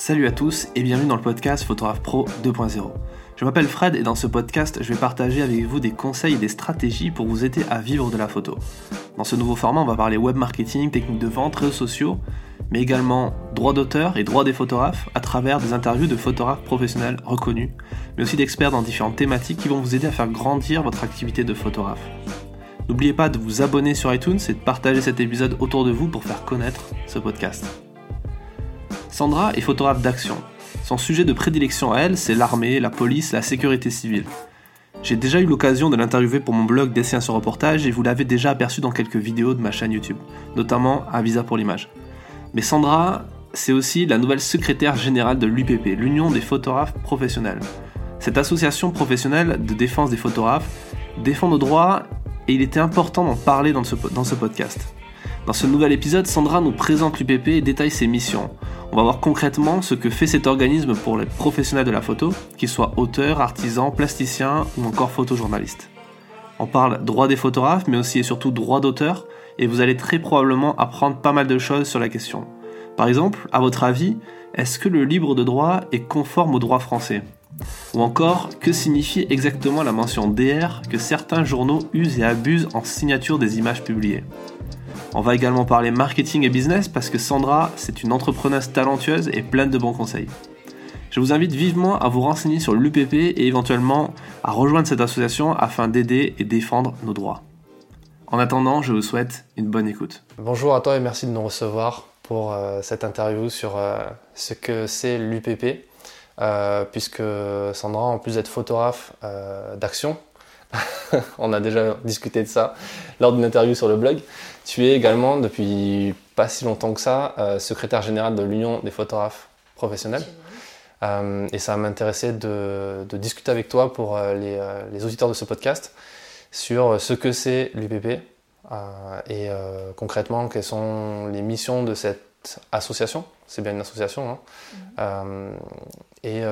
Salut à tous et bienvenue dans le podcast Photographe Pro 2.0. Je m'appelle Fred et dans ce podcast, je vais partager avec vous des conseils et des stratégies pour vous aider à vivre de la photo. Dans ce nouveau format, on va parler web marketing, techniques de vente, réseaux sociaux, mais également droit d'auteur et droit des photographes à travers des interviews de photographes professionnels reconnus, mais aussi d'experts dans différentes thématiques qui vont vous aider à faire grandir votre activité de photographe. N'oubliez pas de vous abonner sur iTunes et de partager cet épisode autour de vous pour faire connaître ce podcast. Sandra est photographe d'action. Son sujet de prédilection à elle, c'est l'armée, la police, la sécurité civile. J'ai déjà eu l'occasion de l'interviewer pour mon blog Dessin sur reportage et vous l'avez déjà aperçu dans quelques vidéos de ma chaîne YouTube, notamment à Visa pour l'image. Mais Sandra, c'est aussi la nouvelle secrétaire générale de l'UPP, l'Union des photographes professionnels. Cette association professionnelle de défense des photographes défend nos droits et il était important d'en parler dans ce, dans ce podcast. Dans ce nouvel épisode, Sandra nous présente l'UPP et détaille ses missions. On va voir concrètement ce que fait cet organisme pour les professionnels de la photo, qu'ils soient auteurs, artisans, plasticiens ou encore photojournalistes. On parle droit des photographes, mais aussi et surtout droit d'auteur, et vous allez très probablement apprendre pas mal de choses sur la question. Par exemple, à votre avis, est-ce que le libre de droit est conforme au droit français? Ou encore, que signifie exactement la mention DR que certains journaux usent et abusent en signature des images publiées? On va également parler marketing et business parce que Sandra, c'est une entrepreneuse talentueuse et pleine de bons conseils. Je vous invite vivement à vous renseigner sur l'UPP et éventuellement à rejoindre cette association afin d'aider et défendre nos droits. En attendant, je vous souhaite une bonne écoute. Bonjour à toi et merci de nous recevoir pour euh, cette interview sur euh, ce que c'est l'UPP, euh, puisque Sandra, en plus d'être photographe d'action, on a déjà discuté de ça lors d'une interview sur le blog. Tu es également, depuis pas si longtemps que ça, euh, secrétaire général de l'Union des photographes professionnels. Euh, et ça m'intéressait de, de, discuter avec toi pour euh, les, auditeurs de ce podcast sur ce que c'est l'UPP et concrètement quelles sont les missions de cette association. C'est bien une association. Hein. Et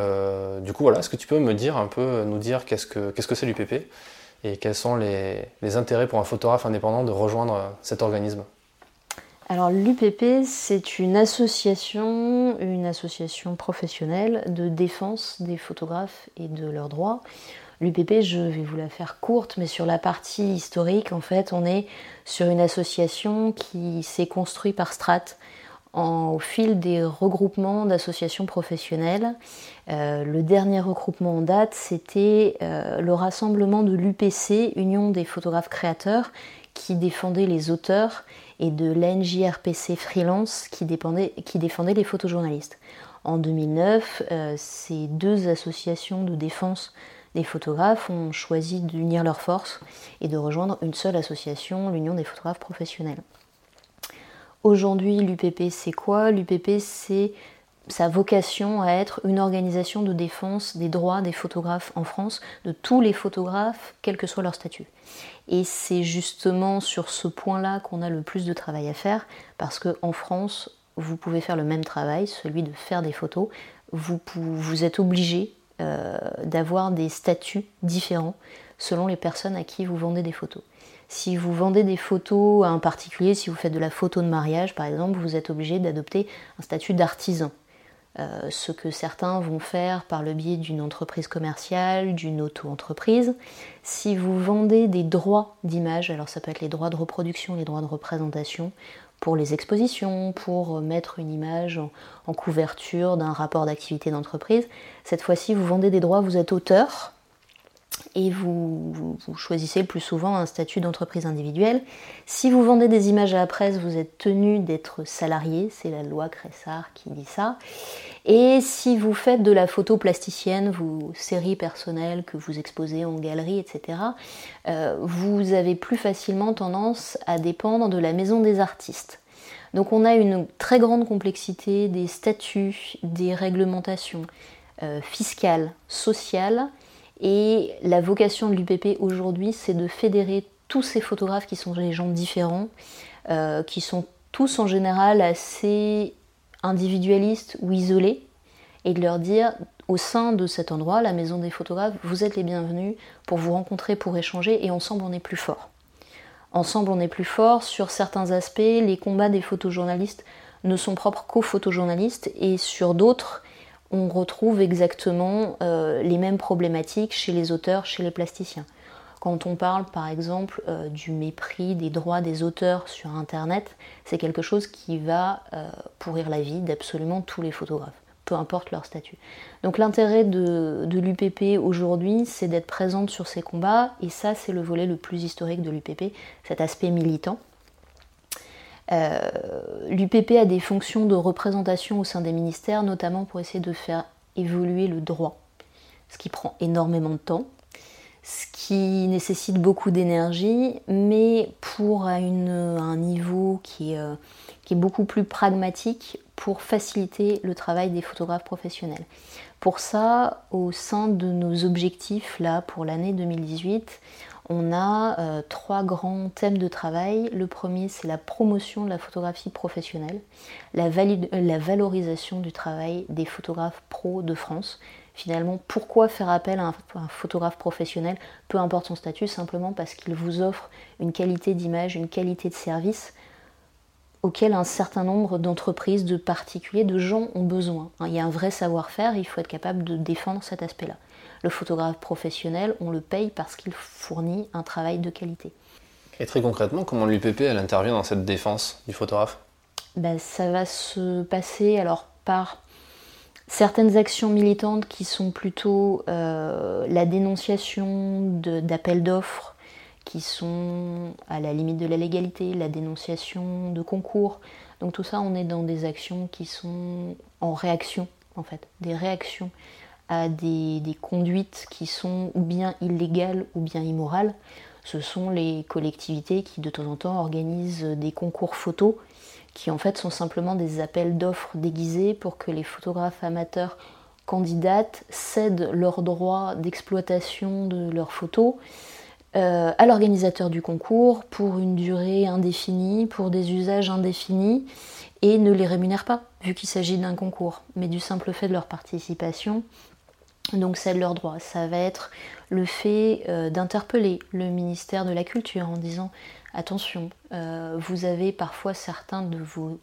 du coup, voilà, est-ce que tu peux me dire un peu, nous dire qu'est-ce que c'est -ce que l'UPP et quels sont les, intérêts pour un photographe indépendant de rejoindre cet organisme? Alors l'UPP, c'est une association, une association professionnelle de défense des photographes et de leurs droits. L'UPP, je vais vous la faire courte, mais sur la partie historique, en fait, on est sur une association qui s'est construite par strates au fil des regroupements d'associations professionnelles. Euh, le dernier regroupement en date, c'était euh, le rassemblement de l'UPC, Union des photographes créateurs, qui défendait les auteurs, et de l'NJRPC Freelance, qui, défendait les photojournalistes. En 2009, euh, ces deux associations de défense des photographes ont choisi d'unir leurs forces et de rejoindre une seule association, l'Union des photographes professionnels. Aujourd'hui, l'UPP, c'est quoi? L'UPP, c'est sa vocation à être une organisation de défense des droits des photographes en France, de tous les photographes, quel que soit leur statut. Et c'est justement sur ce point-là qu'on a le plus de travail à faire, parce qu'en France, vous pouvez faire le même travail, celui de faire des photos. Vous, êtes obligé euh, d'avoir des statuts différents selon les personnes à qui vous vendez des photos. Si vous vendez des photos à un particulier, si vous faites de la photo de mariage par exemple, vous êtes obligé d'adopter un statut d'artisan. Euh, ce que certains vont faire par le biais d'une entreprise commerciale, d'une auto-entreprise. Si vous vendez des droits d'image, alors ça peut être les droits de reproduction, les droits de représentation, pour les expositions, pour mettre une image en couverture d'un rapport d'activité d'entreprise, cette fois-ci vous vendez des droits, vous êtes auteur, et vous, choisissez le plus souvent un statut d'entreprise individuelle. Si vous vendez des images à la presse, vous êtes tenu d'être salarié, c'est la loi Cressard qui dit ça. Et si vous faites de la photo plasticienne, vos séries personnelles que vous exposez en galerie, etc., euh, vous avez plus facilement tendance à dépendre de la maison des artistes. Donc on a une très grande complexité des statuts, des réglementations euh, fiscales, sociales, et la vocation de l'UPP aujourd'hui, c'est de fédérer tous ces photographes qui sont des gens différents, euh, qui sont tous en général assez individualistes ou isolés, et de leur dire au sein de cet endroit, la maison des photographes, vous êtes les bienvenus pour vous rencontrer, pour échanger, et ensemble on est plus fort. Ensemble on est plus fort sur certains aspects, les combats des photojournalistes ne sont propres qu'aux photojournalistes et sur d'autres, on retrouve exactement euh, les mêmes problématiques chez les auteurs, chez les plasticiens. Quand on parle par exemple euh, du mépris des droits des auteurs sur Internet, c'est quelque chose qui va euh, pourrir la vie d'absolument tous les photographes, peu importe leur statut. Donc l'intérêt de, de l'UPP aujourd'hui, c'est d'être présente sur ces combats, et ça c'est le volet le plus historique de l'UPP, cet aspect militant. Euh, L'UPP a des fonctions de représentation au sein des ministères, notamment pour essayer de faire évoluer le droit, ce qui prend énormément de temps, ce qui nécessite beaucoup d'énergie, mais pour un niveau qui est, euh, qui est, beaucoup plus pragmatique pour faciliter le travail des photographes professionnels. Pour ça, au sein de nos objectifs là pour l'année 2018, on a euh, trois grands thèmes de travail. Le premier, c'est la promotion de la photographie professionnelle, la, valorisation du travail des photographes pros de France. Finalement, pourquoi faire appel à un, photographe professionnel, peu importe son statut, simplement parce qu'il vous offre une qualité d'image, une qualité de service auquel un certain nombre d'entreprises, de particuliers, de gens ont besoin. Il y a un vrai savoir-faire il faut être capable de défendre cet aspect-là. Le photographe professionnel, on le paye parce qu'il fournit un travail de qualité. Et très concrètement, comment l'UPP elle intervient dans cette défense du photographe? Ben, Ça va se passer alors par certaines actions militantes qui sont plutôt euh, la dénonciation d'appels d'offres qui sont à la limite de la légalité, la dénonciation de concours. Donc tout ça, on est dans des actions qui sont en réaction, en fait, des réactions à des, conduites qui sont ou bien illégales ou bien immorales. Ce sont les collectivités qui de temps en temps organisent des concours photos qui en fait sont simplement des appels d'offres déguisés pour que les photographes amateurs candidates cèdent leurs droits d'exploitation de leurs photos euh, à l'organisateur du concours pour une durée indéfinie, pour des usages indéfinis, et ne les rémunèrent pas, vu qu'il s'agit d'un concours, mais du simple fait de leur participation, donc c'est de leur droit. Ça va être le fait euh, d'interpeller le ministère de la Culture en disant attention, euh, vous avez parfois certains de vos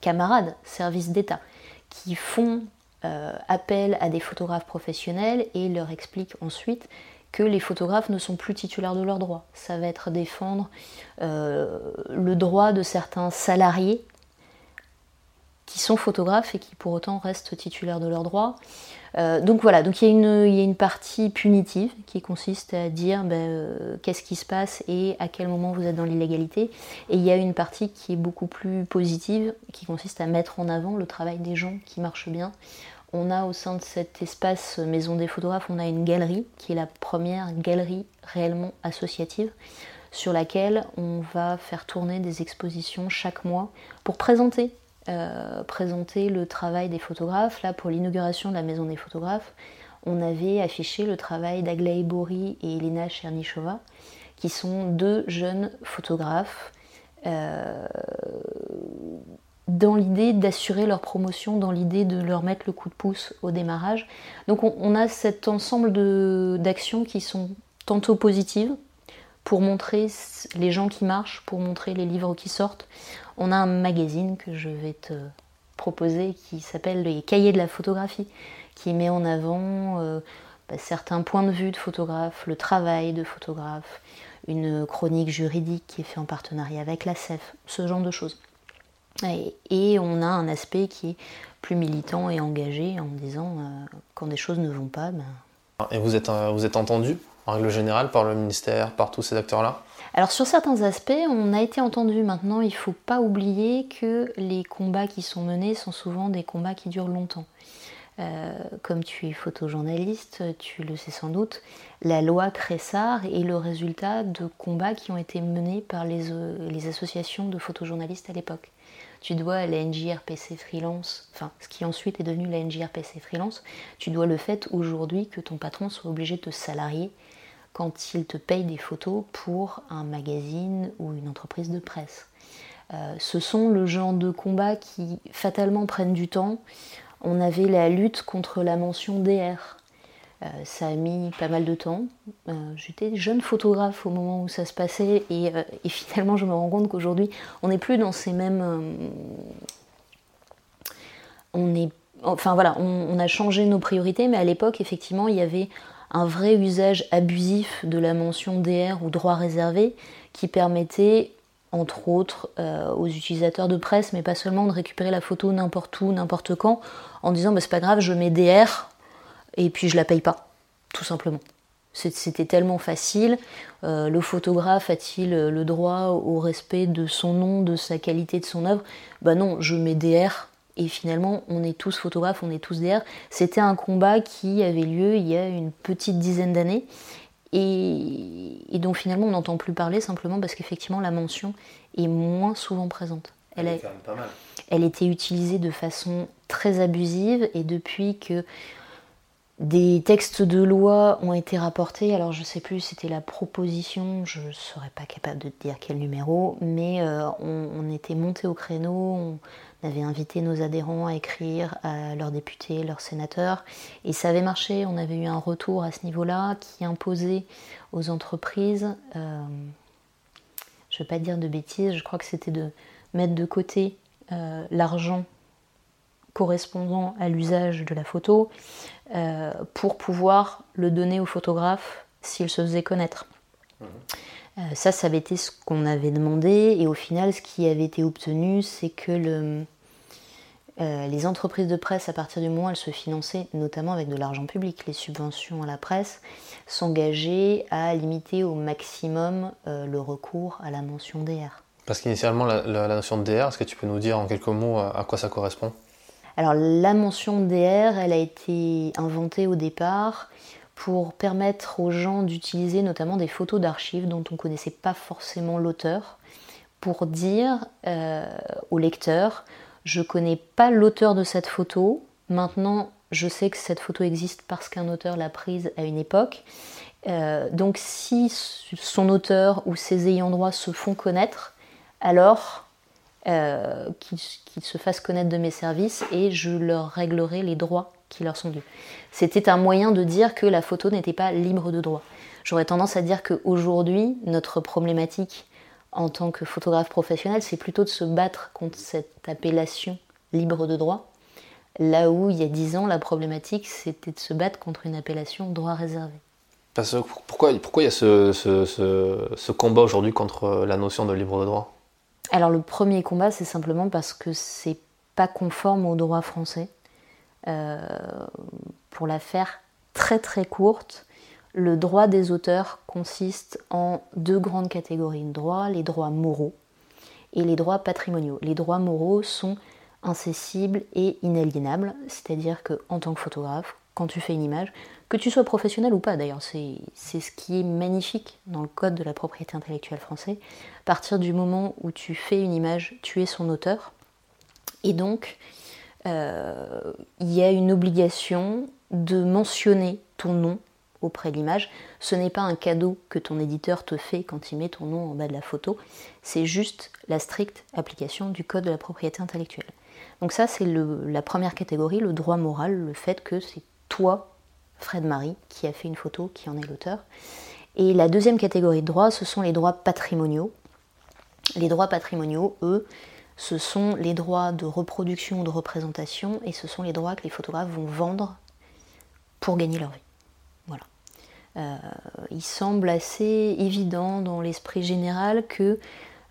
camarades, services d'État, qui font euh, appel à des photographes professionnels et leur expliquent ensuite que les photographes ne sont plus titulaires de leurs droits. Ça va être défendre le droit de certains salariés qui sont photographes et qui pour autant restent titulaires de leurs droits. Euh, donc voilà, donc il y, a une, partie punitive qui consiste à dire ben, euh, qu'est-ce qui se passe et à quel moment vous êtes dans l'illégalité. Et il y a une partie qui est beaucoup plus positive, qui consiste à mettre en avant le travail des gens qui marchent bien. On a au sein de cet espace Maison des photographes, on a une galerie qui est la première galerie réellement associative sur laquelle on va faire tourner des expositions chaque mois pour présenter euh, présenter le travail des photographes. Là, pour l'inauguration de la Maison des photographes, on avait affiché le travail d'Aglaé Bory et Elena Chernichova, qui sont deux jeunes photographes, euh, dans l'idée d'assurer leur promotion, dans l'idée de leur mettre le coup de pouce au démarrage. Donc on, a cet ensemble d'actions qui sont tantôt positives, pour montrer les gens qui marchent, pour montrer les livres qui sortent, on a un magazine que je vais te proposer qui s'appelle Les Cahiers de la photographie, qui met en avant euh, bah, certains points de vue de photographes, le travail de photographe, une chronique juridique qui est faite en partenariat avec la CEF, ce genre de choses. Et, on a un aspect qui est plus militant et engagé en disant euh, quand des choses ne vont pas. Ben... Et euh, vous êtes entendu en règle générale par le ministère, par tous ces acteurs-là? Alors sur certains aspects, on a été entendu. Maintenant, il ne faut pas oublier que les combats qui sont menés sont souvent des combats qui durent longtemps. Euh, comme tu es photojournaliste, tu le sais sans doute, la loi Cressard est le résultat de combats qui ont été menés par les, euh, associations de photojournalistes à l'époque. Tu dois la NJRPC Freelance, enfin ce qui ensuite est devenu la NJRPC Freelance, tu dois le fait aujourd'hui que ton patron soit obligé de te salarier quand il te paye des photos pour un magazine ou une entreprise de presse. Euh, ce sont le genre de combats qui fatalement prennent du temps. On avait la lutte contre la mention DR. Euh, ça a mis pas mal de temps. Euh, j'étais jeune photographe au moment où ça se passait et, et finalement je me rends compte qu'aujourd'hui on n'est plus dans ces mêmes on est, enfin voilà, on, a changé nos priorités, mais à l'époque, effectivement, il y avait un vrai usage abusif de la mention DR ou droit réservé qui permettait, entre autres, euh, aux utilisateurs de presse, mais pas seulement, de récupérer la photo n'importe où, n'importe quand, en disant bah, c'est pas grave, je mets DR et puis je la paye pas, tout simplement. C'était tellement facile. Euh, le photographe a-t-il le droit au respect de son nom, de sa qualité, de son œuvre? Bah non, je mets DR et finalement, on est tous photographes, on est tous DR. C'était un combat qui avait lieu il y a une petite dizaine d'années et, dont finalement on n'entend plus parler simplement parce qu'effectivement la mention est moins souvent présente. Elle, elle était utilisée de façon très abusive et depuis que des textes de loi ont été rapportés, alors je ne sais plus, c'était la proposition, je ne serais pas capable de te dire quel numéro, mais euh, on, était monté au créneau, on avait invité nos adhérents à écrire à leurs députés, leurs sénateurs, et ça avait marché, on avait eu un retour à ce niveau-là qui imposait aux entreprises, euh, je ne vais pas dire de bêtises, je crois que c'était de mettre de côté euh, l'argent correspondant à l'usage de la photo euh, pour pouvoir le donner au photographe s'il se faisait connaître. Euh, ça, ça avait été ce qu'on avait demandé. Et au final, ce qui avait été obtenu, c'est que le, euh, les entreprises de presse, à partir du moment où elles se finançaient, notamment avec de l'argent public, les subventions à la presse, s'engageaient à limiter au maximum le recours à la mention DR. Parce qu'initialement, la, la, notion de DR, est-ce que tu peux nous dire en quelques mots à quoi ça correspond? Alors la mention DR, elle a été inventée au départ pour permettre aux gens d'utiliser notamment des photos d'archives dont on ne connaissait pas forcément l'auteur, pour dire euh, au lecteur, je connais pas l'auteur de cette photo, maintenant je sais que cette photo existe parce qu'un auteur l'a prise à une époque. Euh, donc si son auteur ou ses ayants droit se font connaître, alors euh, qu'ils se fassent connaître de mes services et je leur réglerai les droits qui leur sont dus. C'était un moyen de dire que la photo n'était pas libre de droit. J'aurais tendance à dire qu'aujourd'hui, notre problématique en tant que photographe professionnel, c'est plutôt de se battre contre cette appellation libre de droit, là où il y a dix ans, la problématique, c'était de se battre contre une appellation droit réservé. Parce pourquoi, pourquoi il y a ce, ce combat aujourd'hui contre la notion de libre de droit? Alors le premier combat, c'est simplement parce que c'est pas conforme au droit français. Euh, pour la faire très très courte, le droit des auteurs consiste en deux grandes catégories de droits, les droits moraux et les droits patrimoniaux. Les droits moraux sont incessibles et inaliénables, c'est-à-dire que en tant que photographe, quand tu fais une image, que tu sois professionnel ou pas d'ailleurs, c'est ce qui est magnifique dans le code de la propriété intellectuelle français. À partir du moment où tu fais une image, tu es son auteur. Et donc, euh, il y a une obligation de mentionner ton nom auprès de l'image. Ce n'est pas un cadeau que ton éditeur te fait quand il met ton nom en bas de la photo, c'est juste la stricte application du code de la propriété intellectuelle. Donc ça, c'est la première catégorie, le droit moral, le fait que c'est toi Fred Marie, qui a fait une photo, qui en est l'auteur. Et la deuxième catégorie de droits, ce sont les droits patrimoniaux. Les droits patrimoniaux, eux, ce sont les droits de reproduction ou de représentation, et ce sont les droits que les photographes vont vendre pour gagner leur vie. Euh, il semble assez évident dans l'esprit général que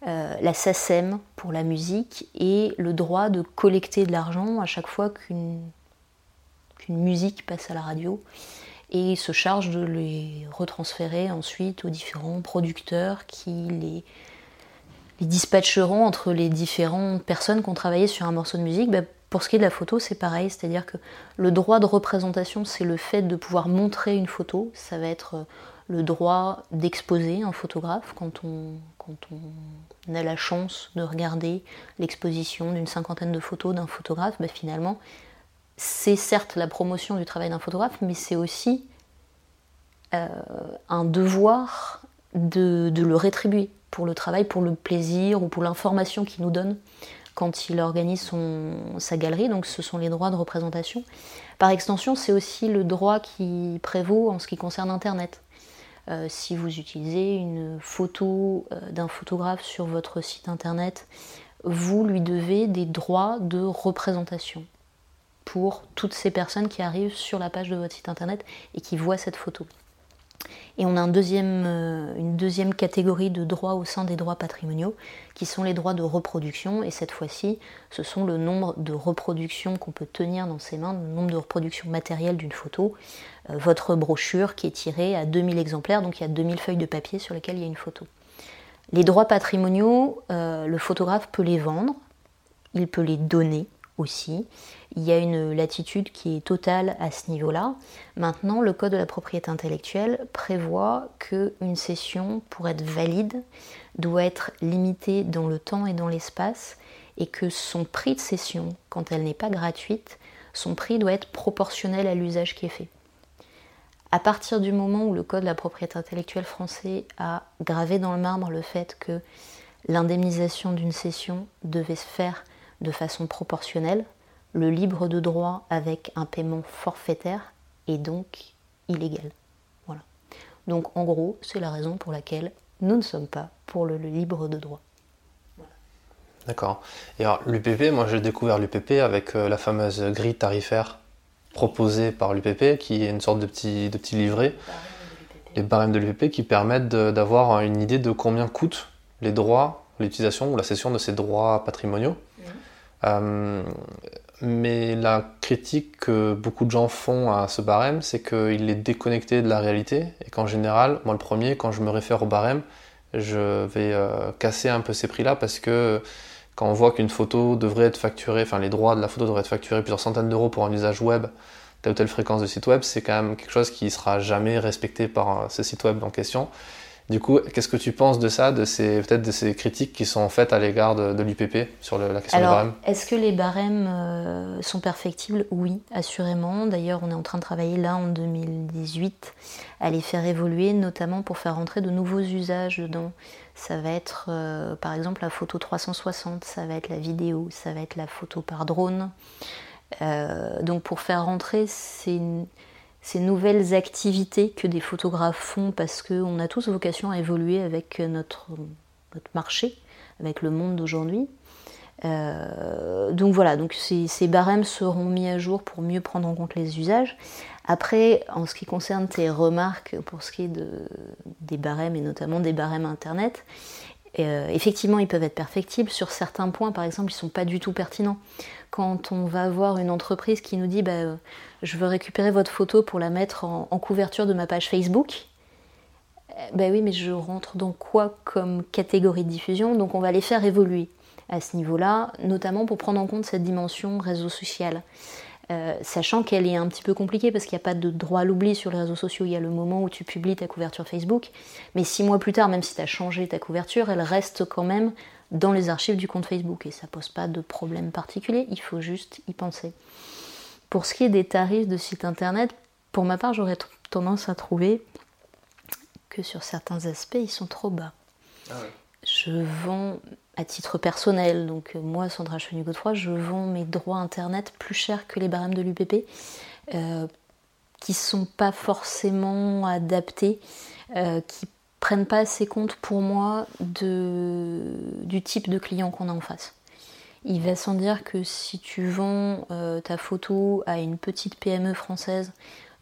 euh, la SACEM pour la musique et le droit de collecter de l'argent à chaque fois qu'une musique passe à la radio et se charge de les retransférer ensuite aux différents producteurs qui les, les dispatcheront entre les différentes personnes qui ont travaillé sur un morceau de musique. Bah, pour ce qui est de la photo, c'est pareil, c'est-à-dire que le droit de représentation, c'est le fait de pouvoir montrer une photo, ça va être euh, le droit d'exposer un photographe quand on, a la chance de regarder l'exposition d'une cinquantaine de photos d'un photographe, bah, finalement, c'est certes la promotion du travail d'un photographe, mais c'est aussi euh, un devoir de, le rétribuer pour le travail, pour le plaisir ou pour l'information qu'il nous donne quand il organise sa galerie. Donc ce sont les droits de représentation. Par extension, c'est aussi le droit qui prévaut en ce qui concerne Internet. Euh, si vous utilisez une photo euh, d'un photographe sur votre site internet, vous lui devez des droits de représentation pour toutes ces personnes qui arrivent sur la page de votre site internet et qui voient cette photo. Et on a euh, une deuxième catégorie de droits au sein des droits patrimoniaux, qui sont les droits de reproduction. Et cette fois-ci, ce sont le nombre de reproductions qu'on peut tenir dans ses mains, le nombre de reproductions matérielles d'une photo. Euh, votre brochure qui est tirée à 2000 exemplaires, donc il y a 2000 feuilles de papier sur lesquelles il y a une photo. Les droits patrimoniaux, euh, le photographe peut les vendre, il peut les donner aussi. Il y a une latitude qui est totale à ce niveau-là. Maintenant, le Code de la propriété intellectuelle prévoit qu'une cession, pour être valide, doit être limitée dans le temps et dans l'espace et que son prix de cession, quand elle n'est pas gratuite, son prix doit être proportionnel à l'usage qui est fait. À partir du moment où le Code de la propriété intellectuelle français a gravé dans le marbre le fait que l'indemnisation d'une cession devait se faire de façon proportionnelle, le libre de droit avec un paiement forfaitaire est donc illégal. Voilà. Donc en gros, c'est la raison pour laquelle nous ne sommes pas pour le, libre de droit. D'accord. Et alors l'UPP, moi j'ai découvert l'UPP avec euh, la fameuse grille tarifaire proposée par l'UPP, qui est une sorte de petit, de petit livret, les barèmes de l'UPP qui permettent d'avoir une idée de combien coûtent les droits, l'utilisation ou la cession de ces droits patrimoniaux. Euh, mais la critique que beaucoup de gens font à ce barème, c'est qu'il est déconnecté de la réalité et qu'en général, moi le premier, quand je me réfère au barème, je vais euh, casser un peu ces prix-là parce que quand on voit qu'une photo devrait être facturée, enfin les droits de la photo devraient être facturés plusieurs centaines d'euros pour un usage web, telle ou telle fréquence de site web, c'est quand même quelque chose qui sera jamais respecté par euh, ce site web en question. Du coup, qu'est-ce que tu penses de ça, de ces peut-être de ces critiques qui sont faites à l'égard de, l'UPP sur la question des barèmes Est-ce que les barèmes euh, sont perfectibles? Oui, assurément. D'ailleurs, on est en train de travailler là en 2018 à les faire évoluer, notamment pour faire entrer de nouveaux usages dedans. Ça va être euh, par exemple la photo 360, ça va être la vidéo, ça va être la photo par drone. Euh, donc pour faire rentrer ces ces nouvelles activités que des photographes font parce qu'on a tous vocation à évoluer avec notre, notre marché, avec le monde d'aujourd'hui. Euh, donc voilà, donc ces, barèmes seront mis à jour pour mieux prendre en compte les usages. Après, en ce qui concerne tes remarques pour ce qui est de, des barèmes et notamment des barèmes internet, euh, effectivement, ils peuvent être perfectibles. Sur certains points, par exemple, ils ne sont pas du tout pertinents. Quand on va voir une entreprise qui nous dit bah, euh, Je veux récupérer votre photo pour la mettre en, couverture de ma page Facebook, ben oui, mais je rentre dans quoi comme catégorie de diffusion? Donc on va les faire évoluer à ce niveau-là, notamment pour prendre en compte cette dimension réseau social. Euh, sachant qu'elle est un petit peu compliquée parce qu'il n'y a pas de droit à l'oubli sur les réseaux sociaux. Il y a le moment où tu publies ta couverture Facebook, mais six mois plus tard, même si tu as changé ta couverture, elle reste quand même dans les archives du compte Facebook et ça pose pas de problème particulier, il faut juste y penser. Pour ce qui est des tarifs de site internet, pour ma part, j'aurais tendance à trouver que sur certains aspects, ils sont trop bas. Ah je vends à titre personnel, donc euh, moi, Sandra Chenu-Godefroy, je vends mes droits internet plus cher que les barèmes de l'UPP, euh, qui sont pas forcément adaptés, euh, qui prennent pas assez compte pour moi du type de client qu'on a en face. Il va sans dire que si tu vends ta photo à une petite PME française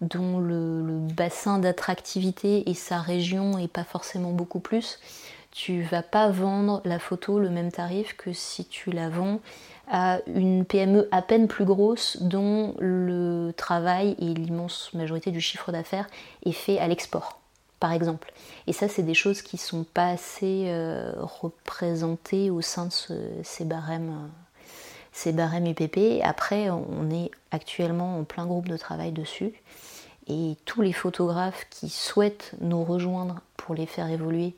dont le, le bassin d'attractivité et sa région est pas forcément beaucoup plus, tu vas pas vendre la photo le même tarif que si tu la vends à une PME à peine plus grosse dont le travail et l'immense majorité du chiffre d'affaires est fait à l'export, par exemple. Et ça, c'est des choses qui sont pas assez euh, représentées au sein de ces barèmes. ces barèmes UPP. Après, on est actuellement en plein groupe de travail dessus. Et tous les photographes qui souhaitent nous rejoindre pour les faire évoluer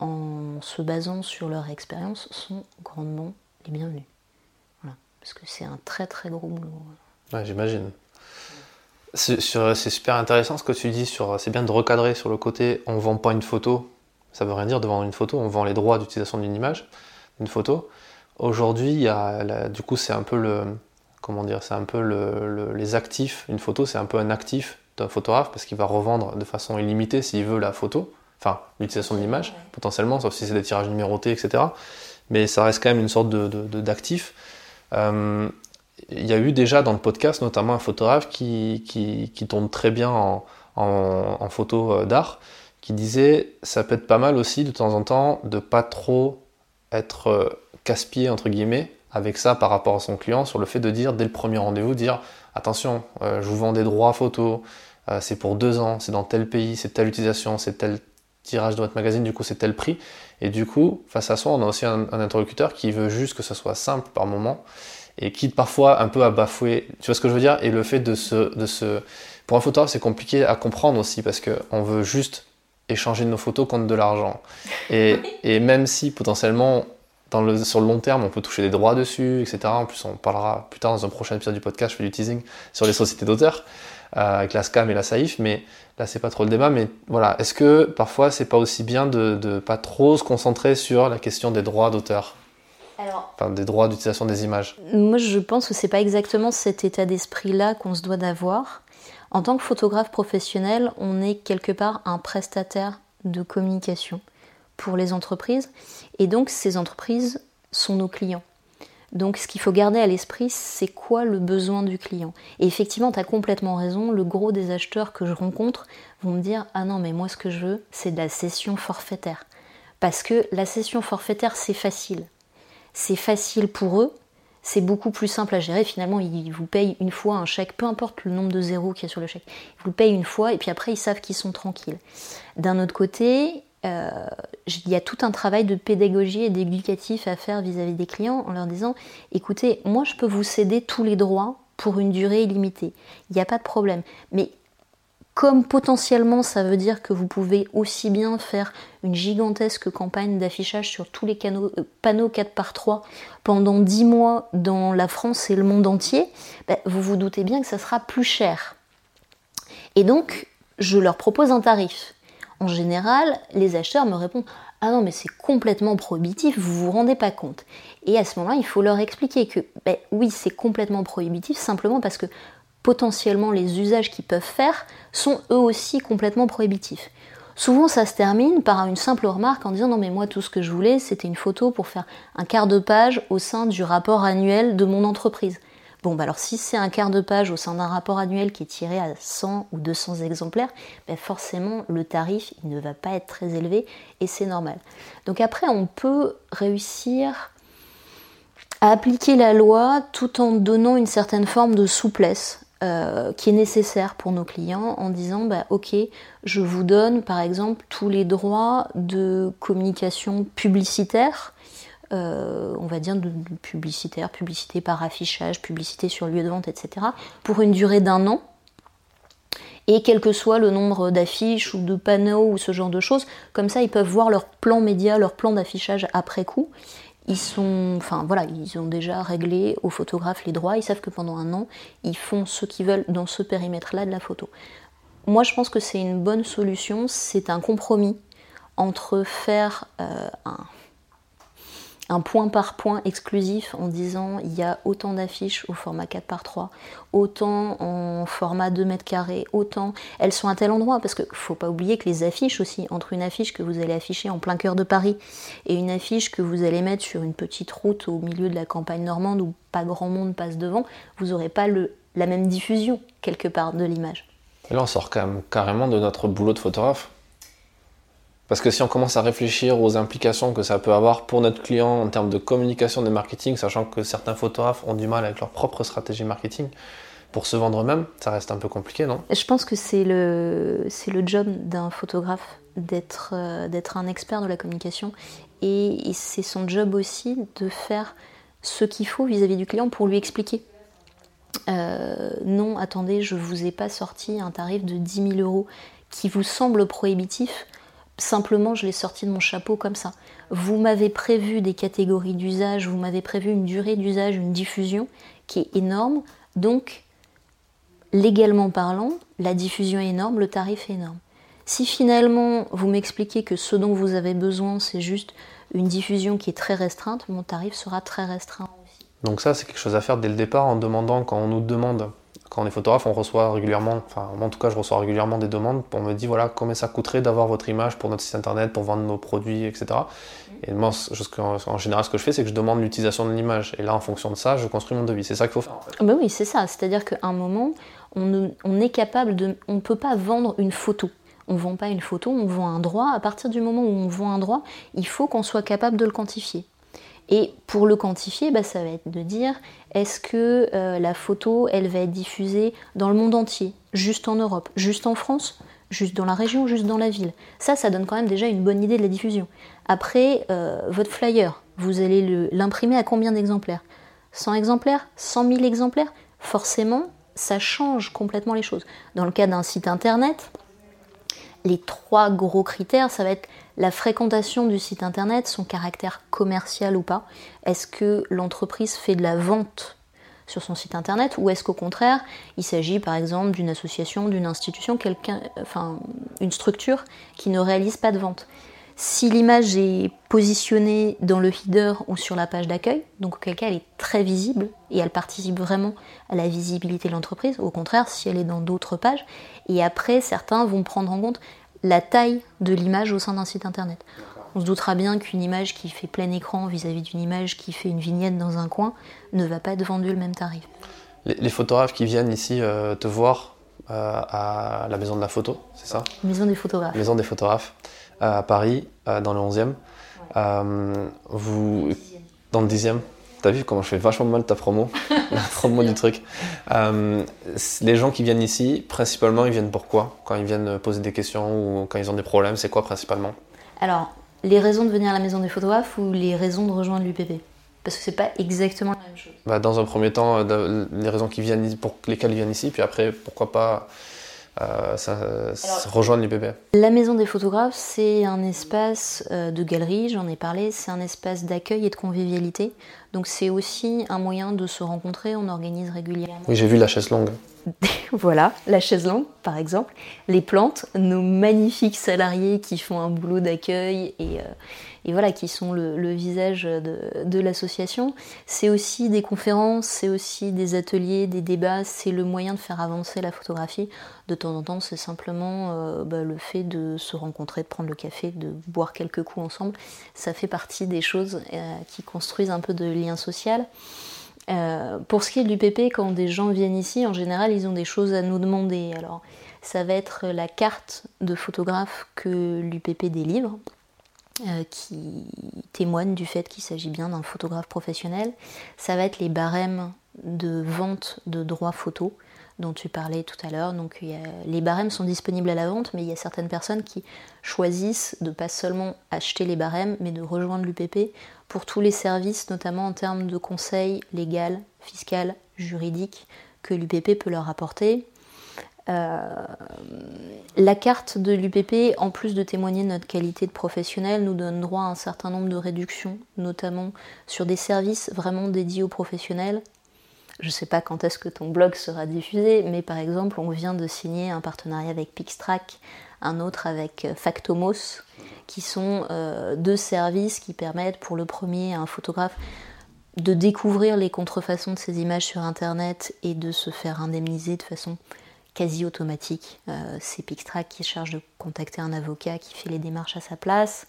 en se basant sur leur expérience, sont grandement les bienvenus. Voilà. Parce que c'est un très très gros boulot. Ouais, j'imagine. C'est super intéressant ce que tu dis sur. C'est bien de recadrer sur le côté on vend pas une photo. Ça veut rien dire de vendre une photo, on vend les droits d'utilisation d'une image, d'une photo. Aujourd'hui, du coup, c'est un peu le. Comment dire C'est un peu le, les actifs. Une photo, c'est un peu un actif d'un photographe parce qu'il va revendre de façon illimitée s'il veut la photo enfin l'utilisation de l'image potentiellement, sauf si c'est des tirages numérotés, etc. Mais ça reste quand même une sorte d'actif. De, de, euh, il y a eu déjà dans le podcast notamment un photographe qui, qui, qui tourne très bien en, en, photo euh, d'art, qui disait ça peut être pas mal aussi de temps en temps de pas trop être euh, casse-pied entre guillemets avec ça par rapport à son client sur le fait de dire dès le premier rendez-vous dire attention je vous vends des droits photo c'est pour deux ans c'est dans tel pays c'est telle utilisation c'est tel tirage de votre magazine du coup c'est tel prix. Et du coup face à soi on a aussi un, un interlocuteur qui veut juste que ça soit simple par moment et quitte parfois un peu à bafouer, tu vois ce que je veux dire? Et le fait de se, de se... Pour un photographe, c'est compliqué à comprendre aussi parce qu'on veut juste échanger nos photos contre de l'argent. Et, et, même si potentiellement, dans le, sur le long terme, on peut toucher des droits dessus, etc. En plus, on parlera plus tard dans un prochain épisode du podcast, je fais du teasing sur les sociétés d'auteurs, avec la SCAM et la SAIF, mais là, c'est pas trop le débat. Mais voilà, est-ce que parfois, c'est pas aussi bien de, de pas trop se concentrer sur la question des droits d'auteur? Enfin, des droits d'utilisation des images Moi, je pense que c'est pas exactement cet état d'esprit-là qu'on se doit d'avoir. En tant que photographe professionnel, on est quelque part un prestataire de communication pour les entreprises. Et donc, ces entreprises sont nos clients. Donc, ce qu'il faut garder à l'esprit, c'est quoi le besoin du client. Et effectivement, tu as complètement raison. Le gros des acheteurs que je rencontre vont me dire Ah non, mais moi, ce que je veux, c'est de la session forfaitaire. Parce que la session forfaitaire, c'est facile c'est facile pour eux, c'est beaucoup plus simple à gérer. Finalement, ils vous payent une fois un chèque, peu importe le nombre de zéros qu'il y a sur le chèque. Ils vous payent une fois et puis après, ils savent qu'ils sont tranquilles. D'un autre côté, euh, il y a tout un travail de pédagogie et d'éducatif à faire vis-à-vis des clients en leur disant écoutez, moi je peux vous céder tous les droits pour une durée illimitée. Il n'y a pas de problème. Mais comme potentiellement ça veut dire que vous pouvez aussi bien faire une gigantesque campagne d'affichage sur tous les euh, panneaux 4 par 3 pendant 10 mois dans la France et le monde entier, ben, vous vous doutez bien que ça sera plus cher. Et donc, je leur propose un tarif. En général, les acheteurs me répondent Ah non, mais c'est complètement prohibitif, vous vous rendez pas compte. Et à ce moment-là, il faut leur expliquer que ben, oui, c'est complètement prohibitif, simplement parce que potentiellement les usages qu'ils peuvent faire sont eux aussi complètement prohibitifs. Souvent ça se termine par une simple remarque en disant non mais moi tout ce que je voulais c'était une photo pour faire un quart de page au sein du rapport annuel de mon entreprise. Bon bah alors si c'est un quart de page au sein d'un rapport annuel qui est tiré à 100 ou 200 exemplaires, ben forcément le tarif il ne va pas être très élevé et c'est normal. Donc après on peut réussir à appliquer la loi tout en donnant une certaine forme de souplesse euh, qui est nécessaire pour nos clients en disant bah, ok je vous donne par exemple tous les droits de communication publicitaire euh, on va dire de, publicitaire publicité par affichage publicité sur lieu de vente etc pour une durée d'un an et quel que soit le nombre d'affiches ou de panneaux ou ce genre de choses, comme ça ils peuvent voir leur plan média, leur plan d'affichage après coup ils sont, enfin voilà, ils ont déjà réglé aux photographes les droits. Ils savent que pendant un an, ils font ce qu'ils veulent dans ce périmètre-là de la photo. Moi, je pense que c'est une bonne solution. C'est un compromis entre faire euh, un, un point par point exclusif en disant il y a autant d'affiches au format 4 par 3 autant en format 2 mètres carrés, autant elles sont à tel endroit parce qu'il faut pas oublier que les affiches aussi, entre une affiche que vous allez afficher en plein cœur de Paris et une affiche que vous allez mettre sur une petite route au milieu de la campagne normande où pas grand monde passe devant, vous n'aurez pas la même diffusion quelque part de l'image. Là on sort carrément de notre boulot de photographe. Parce que si on commence à réfléchir aux implications que ça peut avoir pour notre client en termes de communication, de marketing, sachant que certains photographes ont du mal avec leur propre stratégie marketing, pour se vendre eux-mêmes, ça reste un peu compliqué, non? Je pense que c'est le, le job d'un photographe d'être, euh, d'être un expert de la communication. Et, c'est son job aussi de faire ce qu'il faut vis-à-vis du client pour lui expliquer. Euh, non, attendez, je vous ai pas sorti un tarif de 10 000 euros qui vous semble prohibitif Simplement, je l'ai sorti de mon chapeau comme ça. Vous m'avez prévu des catégories d'usage, vous m'avez prévu une durée d'usage, une diffusion qui est énorme. Donc, légalement parlant, la diffusion est énorme, le tarif est énorme. Si finalement vous m'expliquez que ce dont vous avez besoin, c'est juste une diffusion qui est très restreinte, mon tarif sera très restreint aussi. Donc ça, c'est quelque chose à faire dès le départ en demandant, quand on nous demande quand on est photographe, on reçoit régulièrement, enfin moi en tout cas je reçois régulièrement des demandes pour me dire voilà combien ça coûterait d'avoir votre image pour notre site internet, pour vendre nos produits, etc. Et moi en général ce que je fais c'est que je demande l'utilisation de l'image et là en fonction de ça je construis mon devis. C'est ça qu'il faut faire. En fait. bah oui c'est ça, c'est-à-dire qu'à un moment on, on, est capable de, on ne peut pas vendre une photo. On ne vend pas une photo, on vend un droit. À partir du moment où on vend un droit, il faut qu'on soit capable de le quantifier. Et pour le quantifier, bah, ça va être de dire est-ce que euh, la photo, elle va être diffusée dans le monde entier, juste en Europe, juste en France, juste dans la région, juste dans la ville? Ça, ça donne quand même déjà une bonne idée de la diffusion. Après, euh, votre flyer, vous allez l'imprimer à combien d'exemplaires? 100 exemplaires? 100 000 exemplaires? Forcément, ça change complètement les choses. Dans le cas d'un site internet, les trois gros critères, ça va être la fréquentation du site internet, son caractère commercial ou pas. Est-ce que l'entreprise fait de la vente sur son site internet ou est-ce qu'au contraire, il s'agit par exemple d'une association, d'une institution, quelqu'un, enfin une structure qui ne réalise pas de vente? Si l'image est positionnée dans le header ou sur la page d'accueil, donc auquel cas elle est très visible et elle participe vraiment à la visibilité de l'entreprise, au contraire si elle est dans d'autres pages, et après certains vont prendre en compte la taille de l'image au sein d'un site internet. On se doutera bien qu'une image qui fait plein écran vis-à-vis d'une image qui fait une vignette dans un coin ne va pas être vendue le même tarif. Les, photographes qui viennent ici euh, te voir euh, à la maison de la photo, c'est ça? Maison des photographes. Maison des photographes à Paris, euh, dans le 11e. vous, dans le 10e T'as vu comment je fais vachement mal ta promo La promo du truc. Euh, les gens qui viennent ici, principalement, ils viennent pourquoi Quand ils viennent poser des questions ou quand ils ont des problèmes, c'est quoi principalement? Alors, les raisons de venir à la maison des photographes ou les raisons de rejoindre l'UPP Parce que c'est pas exactement la même chose. Bah, dans un premier temps, euh, les raisons qui viennent, pour lesquelles ils viennent ici, puis après, pourquoi pas euh, ça, rejoindre l'UPP La maison des photographes, c'est un espace euh, de galerie, j'en ai parlé, c'est un espace d'accueil et de convivialité. Donc c'est aussi un moyen de se rencontrer, on organise régulièrement. Oui, j'ai vu la chaise longue. voilà, la chaise longue par exemple, les plantes, nos magnifiques salariés qui font un boulot d'accueil et, euh, voilà, qui sont le, visage de, l'association. C'est aussi des conférences, c'est aussi des ateliers, des débats, c'est le moyen de faire avancer la photographie. De temps en temps, c'est simplement euh, bah, le fait de se rencontrer, de prendre le café, de boire quelques coups ensemble. Ça fait partie des choses euh, qui construisent un peu de lien social. Euh, pour ce qui est de l'UPP, quand des gens viennent ici, en général, ils ont des choses à nous demander. Alors, ça va être la carte de photographe que l'UPP délivre, euh, qui témoigne du fait qu'il s'agit bien d'un photographe professionnel. Ça va être les barèmes de vente de droits photo dont tu parlais tout à l'heure. Donc les barèmes sont disponibles à la vente, mais il y a certaines personnes qui choisissent de pas seulement acheter les barèmes, mais de rejoindre l'UPP pour tous les services, notamment en termes de conseils légal, fiscal, juridique, que l'UPP peut leur apporter. Euh, la carte de l'UPP, en plus de témoigner de notre qualité de professionnel, nous donne droit à un certain nombre de réductions, notamment sur des services vraiment dédiés aux professionnels, je ne sais pas quand est-ce que ton blog sera diffusé, mais par exemple, on vient de signer un partenariat avec Pixtrack, un autre avec euh, Factomos, qui sont euh, deux services qui permettent pour le premier à un photographe de découvrir les contrefaçons de ses images sur Internet et de se faire indemniser de façon quasi automatique. Euh, c'est Pixtrack qui charge de contacter un avocat qui fait les démarches à sa place.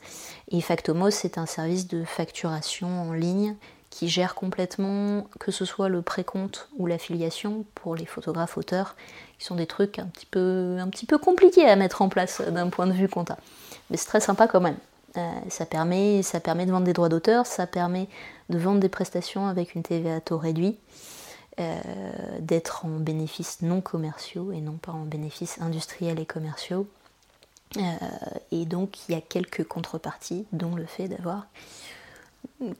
Et Factomos, c'est un service de facturation en ligne qui gère complètement que ce soit le précompte ou l'affiliation pour les photographes auteurs, qui sont des trucs un petit peu, un petit peu compliqués à mettre en place d'un point de vue comptable. Mais c'est très sympa quand même. Euh, ça, permet, ça permet de vendre des droits d'auteur, ça permet de vendre des prestations avec une TVA à taux réduit, euh, d'être en bénéfices non commerciaux et non pas en bénéfices industriels et commerciaux. Euh, et donc il y a quelques contreparties, dont le fait d'avoir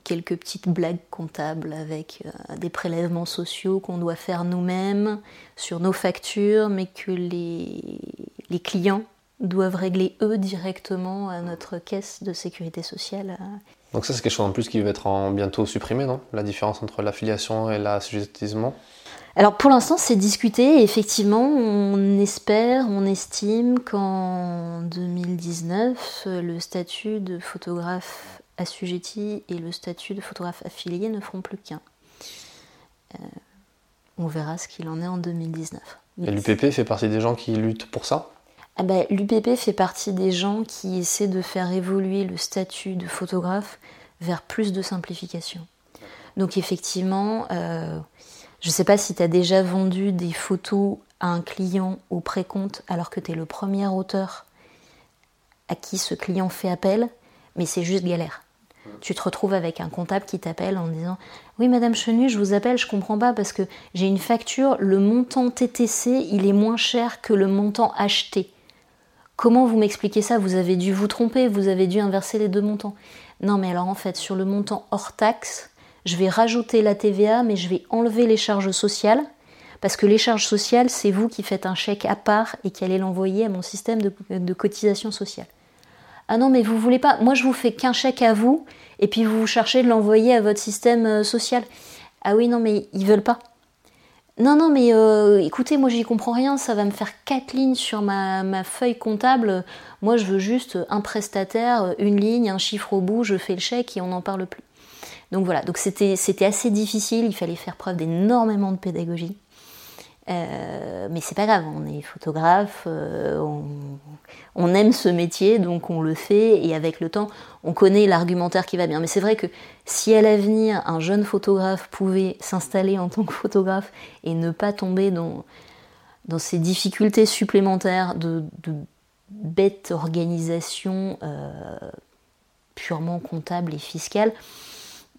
quelques petites blagues comptables avec euh, des prélèvements sociaux qu'on doit faire nous-mêmes sur nos factures, mais que les, les, clients doivent régler eux directement à notre caisse de sécurité sociale. Donc ça c'est quelque chose en plus qui va être en bientôt supprimé, non? La différence entre l'affiliation et l'assujettissement? Alors pour l'instant c'est discuté effectivement on espère, on estime qu'en 2019 le statut de photographe assujetti et le statut de photographe affilié ne feront plus qu'un. Euh, On verra ce qu'il en est en 2019. Et l'UPP fait partie des gens qui luttent pour ça? Ah bah, L'UPP fait partie des gens qui essaient de faire évoluer le statut de photographe vers plus de simplification. Donc effectivement, euh, je ne sais pas si tu as déjà vendu des photos à un client au précompte alors que tu es le premier auteur à qui ce client fait appel, mais c'est juste galère. Tu te retrouves avec un comptable qui t'appelle en disant Oui, madame Chenu, je vous appelle, je comprends pas parce que j'ai une facture, le montant TTC, il est moins cher que le montant acheté. Comment vous m'expliquez ça? Vous avez dû vous tromper, vous avez dû inverser les deux montants. Non, mais alors en fait, sur le montant hors taxe, je vais rajouter la TVA, mais je vais enlever les charges sociales. Parce que les charges sociales, c'est vous qui faites un chèque à part et qui allez l'envoyer à mon système de cotisation sociale. Ah non, mais vous voulez pas. Moi, je vous fais qu'un chèque à vous, et puis vous cherchez de l'envoyer à votre système euh, social. Ah oui, non, mais ils veulent pas. Non, non, mais euh, écoutez, moi j'y comprends rien, ça va me faire quatre lignes sur ma, ma, feuille comptable. Moi je veux juste un prestataire, une ligne, un chiffre au bout, je fais le chèque et on n'en parle plus. Donc voilà, donc c'était assez difficile, il fallait faire preuve d'énormément de pédagogie. Euh, mais c'est pas grave, on est photographe, euh, on, aime ce métier, donc on le fait, et avec le temps, on connaît l'argumentaire qui va bien. Mais c'est vrai que si à l'avenir, un jeune photographe pouvait s'installer en tant que photographe et ne pas tomber dans, dans ces difficultés supplémentaires de, bête organisation euh, purement comptable et fiscale,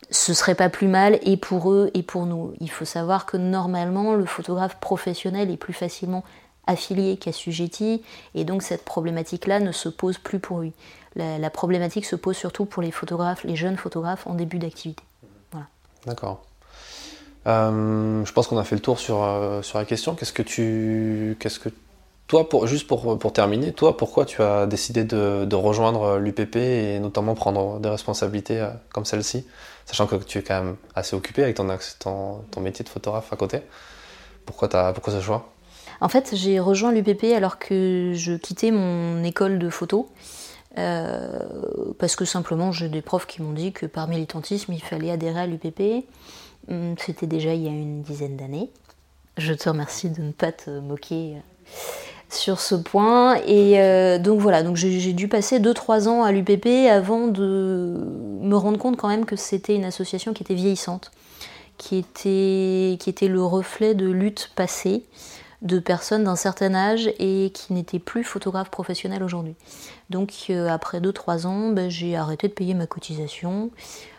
ce serait pas plus mal et pour eux et pour nous. Il faut savoir que normalement le photographe professionnel est plus facilement affilié qu'assujetti et donc cette problématique-là ne se pose plus pour lui. La, problématique se pose surtout pour les photographes, les jeunes photographes en début d'activité. Voilà. D'accord. Euh, je pense qu'on a fait le tour sur, euh, sur la question. Qu'est-ce que tu, qu'est-ce que toi, pour, juste pour, pour, terminer, toi, pourquoi tu as décidé de, rejoindre l'UPP et notamment prendre des responsabilités euh, comme celle-ci? Sachant que tu es quand même assez occupé avec ton, ton, métier de photographe à côté. Pourquoi, pourquoi ce choix? En fait, j'ai rejoint l'UPP alors que je quittais mon école de photo. Euh, parce que simplement j'ai des profs qui m'ont dit que par militantisme il fallait adhérer à l'UPP. Hum, c'était déjà il y a une dizaine d'années. Je te remercie de ne pas te moquer sur ce point. Et euh, donc voilà, donc j'ai dû passer 2-3 ans à l'UPP avant de me rendre compte quand même que c'était une association qui était vieillissante, qui était, qui était le reflet de luttes passées de personnes d'un certain âge et qui n'étaient plus photographes professionnels aujourd'hui. Donc euh, après 2-3 ans, ben, j'ai arrêté de payer ma cotisation.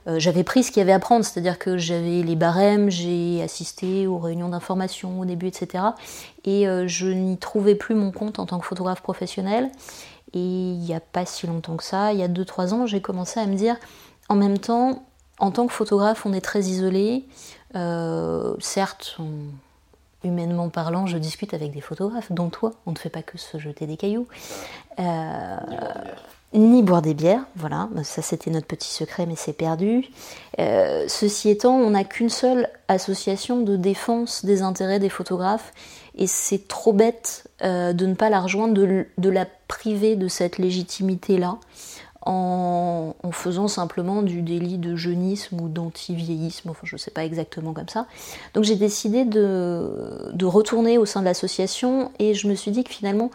Euh, j'avais pris ce qu'il y avait à prendre, c'est-à-dire que j'avais les barèmes, j'ai assisté aux réunions d'information au début, etc. Et euh, je n'y trouvais plus mon compte en tant que photographe professionnel. Et il n'y a pas si longtemps que ça, il y a 2-3 ans, j'ai commencé à me dire, en même temps, en tant que photographe, on est très isolé. certes, on humainement parlant, je discute avec des photographes, dont toi, on ne fait pas que se jeter des cailloux. Euh, ni boire des bières, voilà, ça c'était notre petit secret, mais c'est perdu. Euh, ceci étant, on n'a qu'une seule association de défense des intérêts des photographes, et c'est trop bête euh, de ne pas la rejoindre, de la priver de cette légitimité-là en, faisant simplement du délit de jeunisme ou d'anti-vieillisme, enfin je ne sais pas exactement comme ça. Donc j'ai décidé de, retourner au sein de l'association et je me suis dit que finalement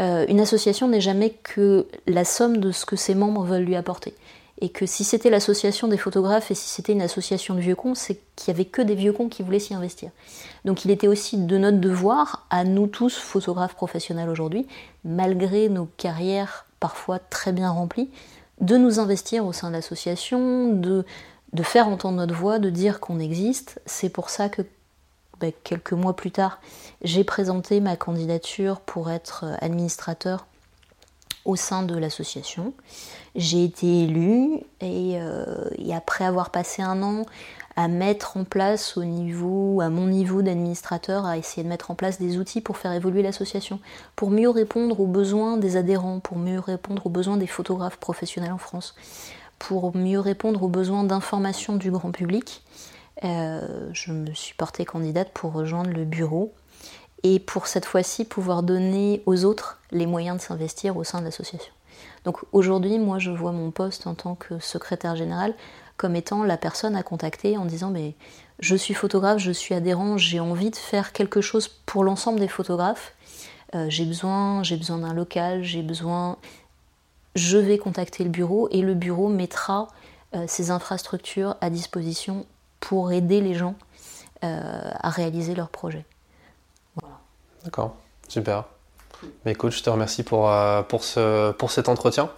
euh, une association n'est jamais que la somme de ce que ses membres veulent lui apporter. Et que si c'était l'association des photographes et si c'était une association de vieux cons, c'est qu'il n'y avait que des vieux cons qui voulaient s'y investir. Donc il était aussi de notre devoir, à nous tous, photographes professionnels aujourd'hui, malgré nos carrières parfois très bien rempli, de nous investir au sein de l'association, de, faire entendre notre voix, de dire qu'on existe. C'est pour ça que ben, quelques mois plus tard, j'ai présenté ma candidature pour être administrateur au sein de l'association. J'ai été élue et, euh, et, après avoir passé un an à mettre en place au niveau, à mon niveau d'administrateur, à essayer de mettre en place des outils pour faire évoluer l'association, pour mieux répondre aux besoins des adhérents, pour mieux répondre aux besoins des photographes professionnels en France, pour mieux répondre aux besoins d'information du grand public. Euh, je me suis portée candidate pour rejoindre le bureau et pour cette fois-ci pouvoir donner aux autres les moyens de s'investir au sein de l'association. Donc aujourd'hui, moi, je vois mon poste en tant que secrétaire général comme étant la personne à contacter en disant mais je suis photographe, je suis adhérent, j'ai envie de faire quelque chose pour l'ensemble des photographes. Euh, j'ai besoin, j'ai besoin d'un local, j'ai besoin. Je vais contacter le bureau et le bureau mettra euh, ses infrastructures à disposition pour aider les gens à réaliser leurs projets. D'accord, super. Mais écoute, je te remercie pour cet entretien.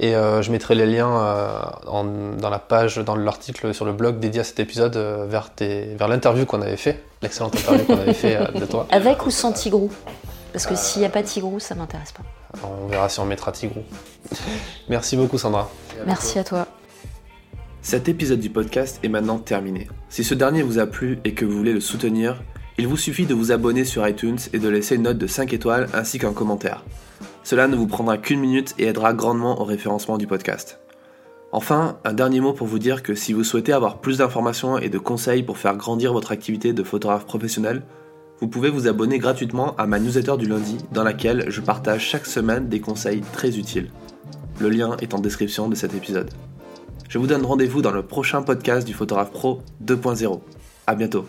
Et euh, je mettrai les liens euh, dans la page, dans l'article sur le blog dédié à cet épisode euh, vers, vers l'interview qu'on avait fait, l'excellente interview qu'on avait fait de toi. Avec ou sans Tigrou? Parce que s'il n'y a pas Tigrou, ça m'intéresse pas. On verra si on mettra Tigrou. Merci beaucoup Sandra. Merci à toi. Cet épisode du podcast est maintenant terminé. Si ce dernier vous a plu et que vous voulez le soutenir, il vous suffit de vous abonner sur iTunes et de laisser une note de 5 étoiles ainsi qu'un commentaire. Cela ne vous prendra qu'une minute et aidera grandement au référencement du podcast. Enfin, un dernier mot pour vous dire que si vous souhaitez avoir plus d'informations et de conseils pour faire grandir votre activité de photographe professionnel, vous pouvez vous abonner gratuitement à ma newsletter du lundi dans laquelle je partage chaque semaine des conseils très utiles. Le lien est en description de cet épisode. Je vous donne rendez-vous dans le prochain podcast du Photographe Pro 2.0. A bientôt